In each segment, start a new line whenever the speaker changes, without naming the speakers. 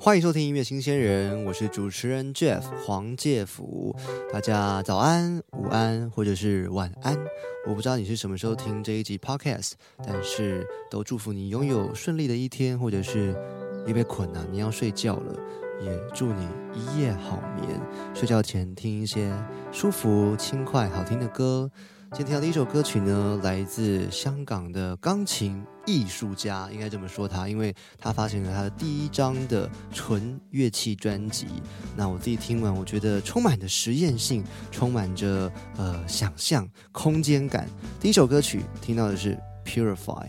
欢迎收听音乐新鲜人，我是主持人 Jeff 黄介甫。大家早安、午安，或者是晚安。我不知道你是什么时候听这一集 Podcast，但是都祝福你拥有顺利的一天，或者是因为困难你要睡觉了，也祝你一夜好眠。睡觉前听一些舒服、轻快、好听的歌。今天的一首歌曲呢，来自香港的钢琴艺术家，应该这么说他，因为他发行了他的第一张的纯乐器专辑。那我自己听完，我觉得充满着实验性，充满着呃想象空间感。第一首歌曲听到的是《Purify》。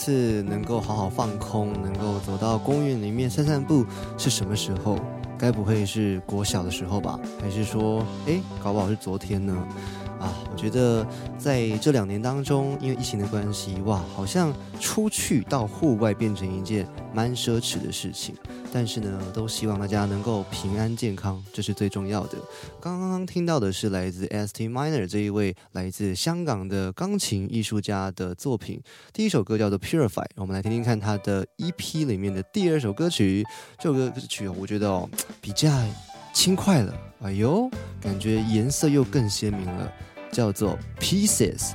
次能够好好放空，能够走到公园里面散散步是什么时候？该不会是国小的时候吧？还是说，哎，搞不好是昨天呢？觉得在这两年当中，因为疫情的关系，哇，好像出去到户外变成一件蛮奢侈的事情。但是呢，都希望大家能够平安健康，这是最重要的。刚刚刚听到的是来自 ST Minor 这一位来自香港的钢琴艺术家的作品，第一首歌叫做 Purify。我们来听听看他的 EP 里面的第二首歌曲。这首歌曲我觉得哦，比较轻快了，哎呦，感觉颜色又更鲜明了。叫做 Pieces。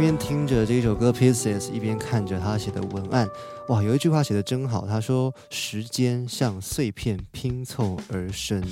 一边听着这首歌《Pieces》，一边看着他写的文案，哇，有一句话写的真好。他说：“时间像碎片拼凑而生。”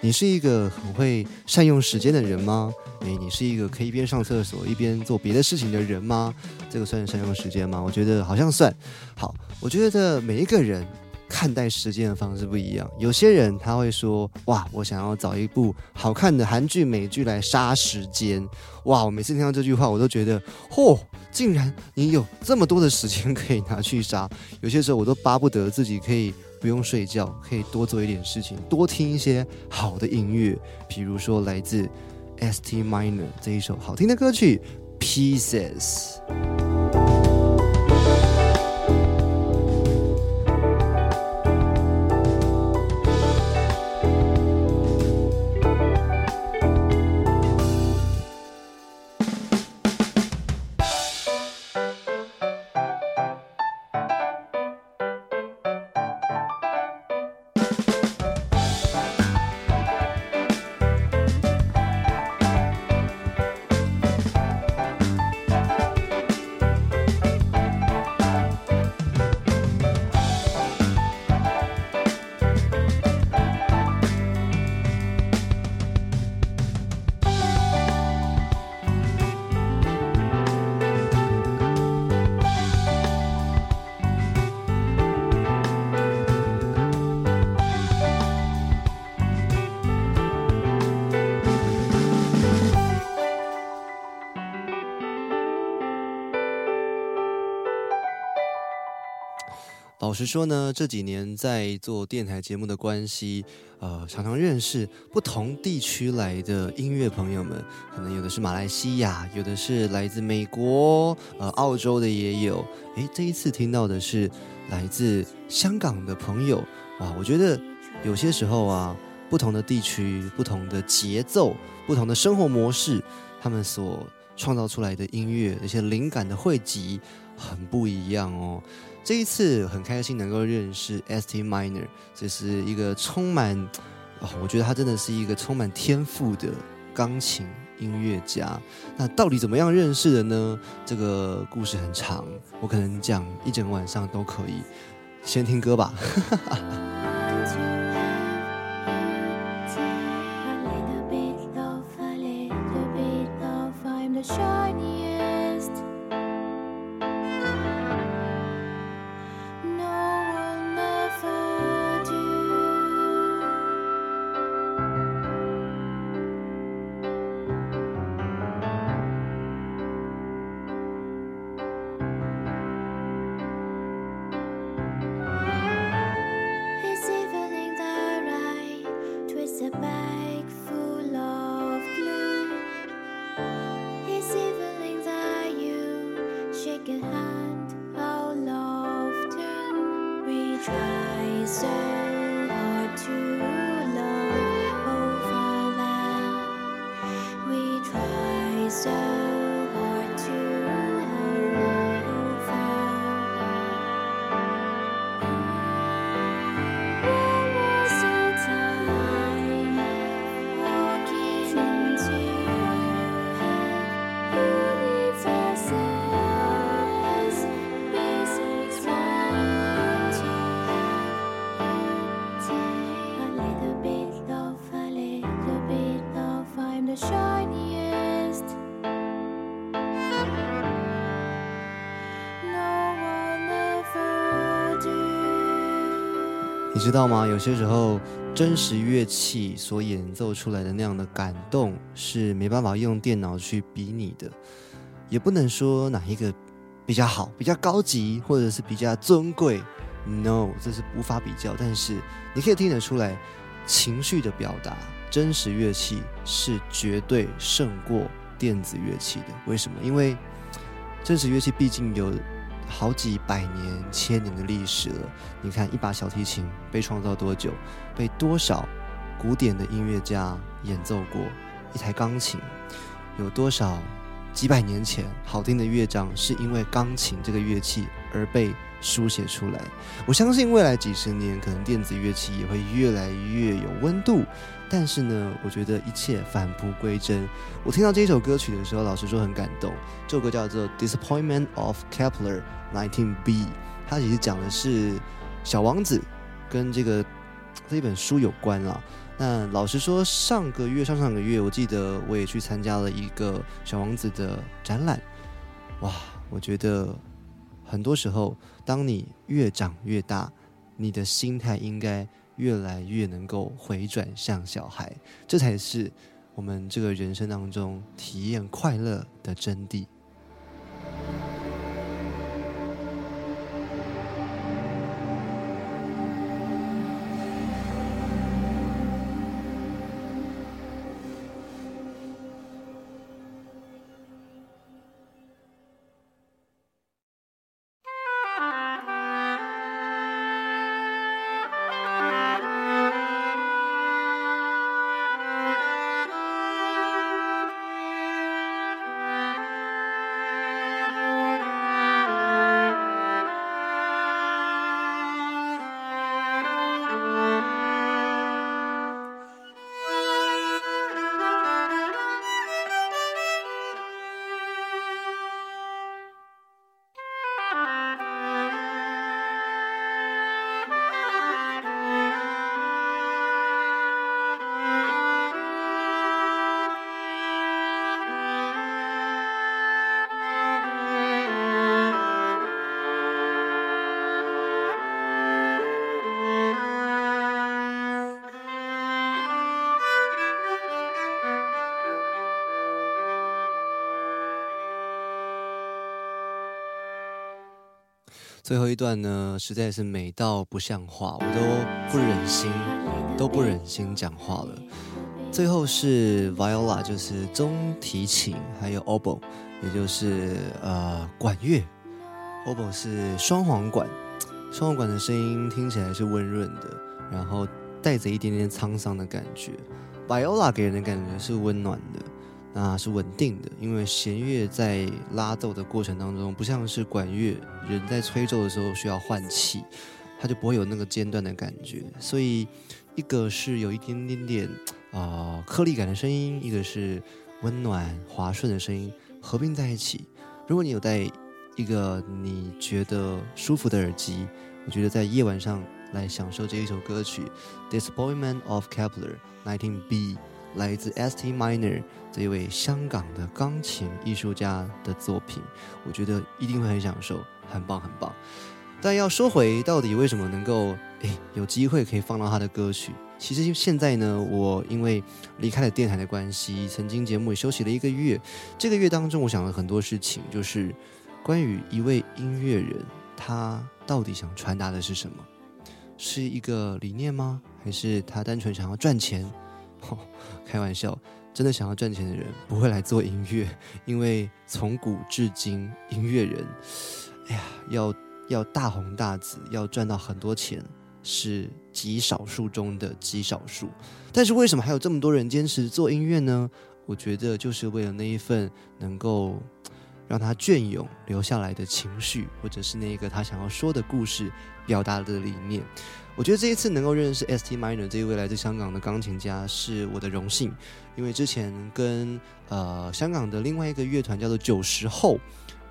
你是一个很会善用时间的人吗？诶，你是一个可以一边上厕所一边做别的事情的人吗？这个算是善用时间吗？我觉得好像算。好，我觉得每一个人。看待时间的方式不一样，有些人他会说：“哇，我想要找一部好看的韩剧、美剧来杀时间。”哇，我每次听到这句话，我都觉得，嚯，竟然你有这么多的时间可以拿去杀。有些时候，我都巴不得自己可以不用睡觉，可以多做一点事情，多听一些好的音乐，比如说来自 ST Minor 这一首好听的歌曲《Pieces》。实说呢，这几年在做电台节目的关系，呃，常常认识不同地区来的音乐朋友们，可能有的是马来西亚，有的是来自美国，呃，澳洲的也有。诶，这一次听到的是来自香港的朋友，啊，我觉得有些时候啊，不同的地区、不同的节奏、不同的生活模式，他们所创造出来的音乐，那些灵感的汇集，很不一样哦。这一次很开心能够认识 ST Minor，这是一个充满，啊，我觉得他真的是一个充满天赋的钢琴音乐家。那到底怎么样认识的呢？这个故事很长，我可能讲一整晚上都可以。先听歌吧。知道吗？有些时候，真实乐器所演奏出来的那样的感动，是没办法用电脑去比拟的，也不能说哪一个比较好、比较高级，或者是比较尊贵。No，这是无法比较。但是你可以听得出来，情绪的表达，真实乐器是绝对胜过电子乐器的。为什么？因为真实乐器毕竟有。好几百年、千年的历史了。你看，一把小提琴被创造多久？被多少古典的音乐家演奏过？一台钢琴有多少几百年前好听的乐章，是因为钢琴这个乐器而被书写出来？我相信未来几十年，可能电子乐器也会越来越有温度。但是呢，我觉得一切返璞归真。我听到这首歌曲的时候，老实说很感动。这首歌叫做《Disappointment of Kepler 19b》，它其实讲的是小王子跟这个这一本书有关啊。那老实说，上个月、上上个月，我记得我也去参加了一个小王子的展览。哇，我觉得很多时候，当你越长越大，你的心态应该。越来越能够回转向小孩，这才是我们这个人生当中体验快乐的真谛。最后一段呢，实在是美到不像话，我都不忍心，都不忍心讲话了。最后是 viola，就是中提琴，还有 oboe，也就是呃管乐。oboe 是双簧管，双簧管的声音听起来是温润的，然后带着一点点沧桑的感觉。viola 给人的感觉是温暖的。那是稳定的，因为弦乐在拉奏的过程当中，不像是管乐，人在吹奏的时候需要换气，它就不会有那个间断的感觉。所以，一个是有一点点点啊颗粒感的声音，一个是温暖滑顺的声音，合并在一起。如果你有戴一个你觉得舒服的耳机，我觉得在夜晚上来享受这一首歌曲《Disappointment of Kepler 19 B》。来自 S.T. Minor 这一位香港的钢琴艺术家的作品，我觉得一定会很享受，很棒很棒。但要说回到底为什么能够诶有机会可以放到他的歌曲，其实现在呢，我因为离开了电台的关系，曾经节目也休息了一个月。这个月当中，我想了很多事情，就是关于一位音乐人，他到底想传达的是什么？是一个理念吗？还是他单纯想要赚钱？开玩笑，真的想要赚钱的人不会来做音乐，因为从古至今，音乐人，哎呀，要要大红大紫，要赚到很多钱，是极少数中的极少数。但是为什么还有这么多人坚持做音乐呢？我觉得就是为了那一份能够让他隽永留下来的情绪，或者是那一个他想要说的故事，表达的理念。我觉得这一次能够认识 S.T. Minor 这一位来自香港的钢琴家是我的荣幸，因为之前跟呃香港的另外一个乐团叫做九十后，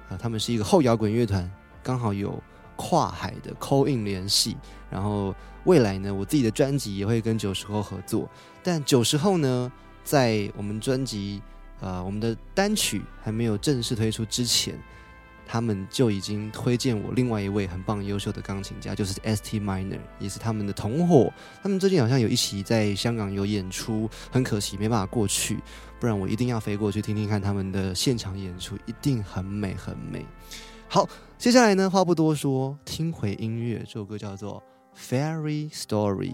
啊，他们是一个后摇滚乐团，刚好有跨海的 call in 联系，然后未来呢，我自己的专辑也会跟九十后合作，但九十后呢，在我们专辑呃我们的单曲还没有正式推出之前。他们就已经推荐我另外一位很棒优秀的钢琴家，就是 S.T. Minor，也是他们的同伙。他们最近好像有一起在香港有演出，很可惜没办法过去，不然我一定要飞过去听听看他们的现场演出，一定很美很美。好，接下来呢，话不多说，听回音乐，这首歌叫做《Fairy Story》。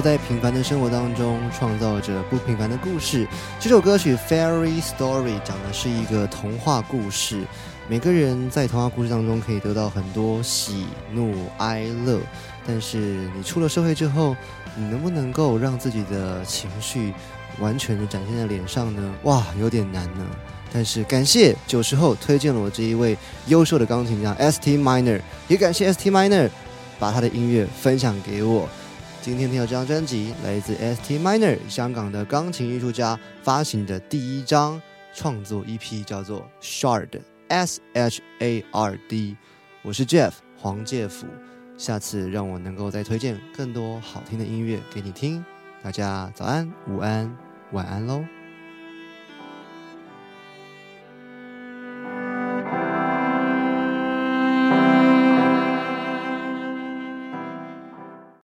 在平凡的生活当中创造着不平凡的故事。这首歌曲《Fairy Story》讲的是一个童话故事。每个人在童话故事当中可以得到很多喜怒哀乐，但是你出了社会之后，你能不能够让自己的情绪完全的展现在脸上呢？哇，有点难呢。但是感谢九十后推荐了我这一位优秀的钢琴家 S.T. Minor，也感谢 S.T. Minor 把他的音乐分享给我。今天听到这张专辑，来自 S.T. Minor 香港的钢琴艺术家发行的第一张创作 EP，叫做 Shard。S H A R D，我是 Jeff 黄介甫，下次让我能够再推荐更多好听的音乐给你听。大家早安、午安、晚安喽。